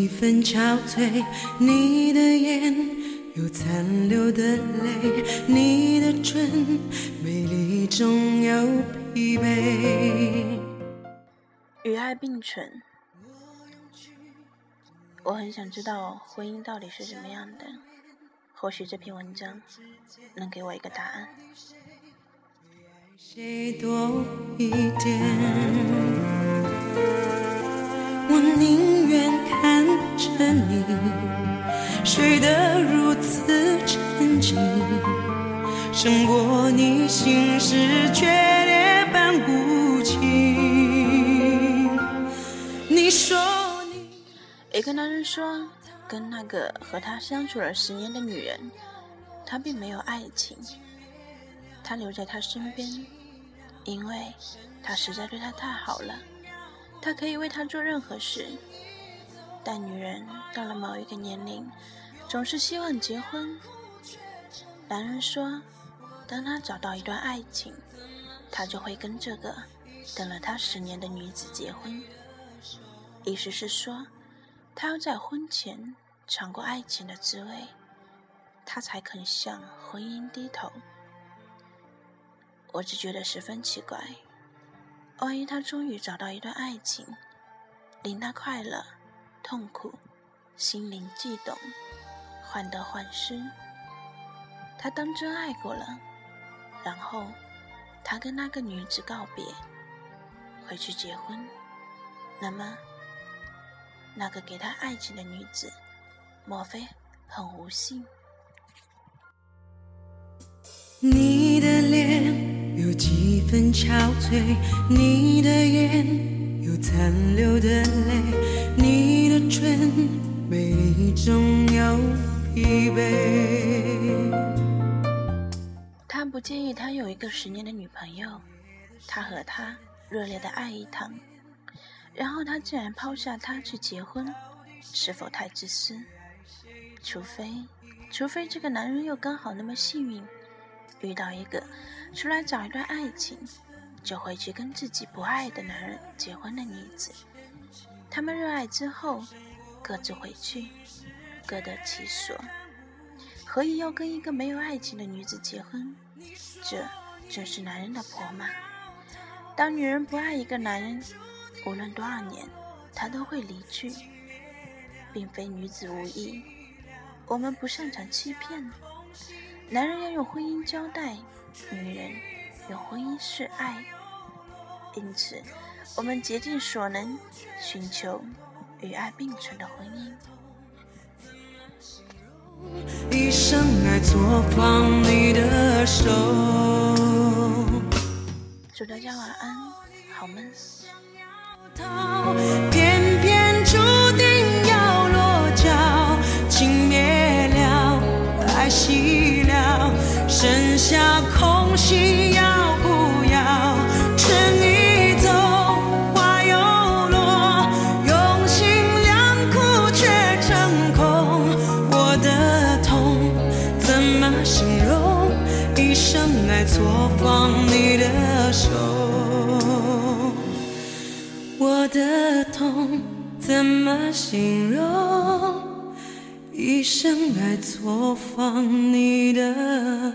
几分憔悴，你的眼有残留的泪，你的唇美丽中有疲惫。与爱并存，我很想知道婚姻到底是什么样的。或许这篇文章能给我一个答案。谁多一点？着你睡得如此沉静，胜过你心事决裂般无情。你说你一个男人说，跟那个和他相处了十年的女人，他并没有爱情，他留在他身边。因为他实在对她太好了，他可以为她做任何事。但女人到了某一个年龄，总是希望结婚。男人说，当他找到一段爱情，他就会跟这个等了他十年的女子结婚。意思是说，他要在婚前尝过爱情的滋味，他才肯向婚姻低头。我只觉得十分奇怪，万一他终于找到一段爱情，令他快乐、痛苦、心灵悸动、患得患失，他当真爱过了，然后他跟那个女子告别，回去结婚，那么那个给他爱情的女子，莫非很无心？你的脸。有几分憔悴，你的眼有残留的泪，你的唇美丽中有疲惫。他不介意他有一个十年的女朋友，他和她热烈的爱一场，然后他竟然抛下她去结婚，是否太自私？除非，除非这个男人又刚好那么幸运。遇到一个出来找一段爱情，就回去跟自己不爱的男人结婚的女子，他们热爱之后各自回去，各得其所，何以要跟一个没有爱情的女子结婚？这正是男人的婆妈。当女人不爱一个男人，无论多少年，他都会离去，并非女子无意，我们不擅长欺骗。男人要用婚姻交代，女人用婚姻是爱，因此，我们竭尽所能寻求与爱并存的婚姻。一生爱错放你的手。祝大家晚安，好梦。偏偏注定要落脚，情灭了，爱熄。剩下空隙来错放你的手。我的痛怎么形容？一生爱错放你的。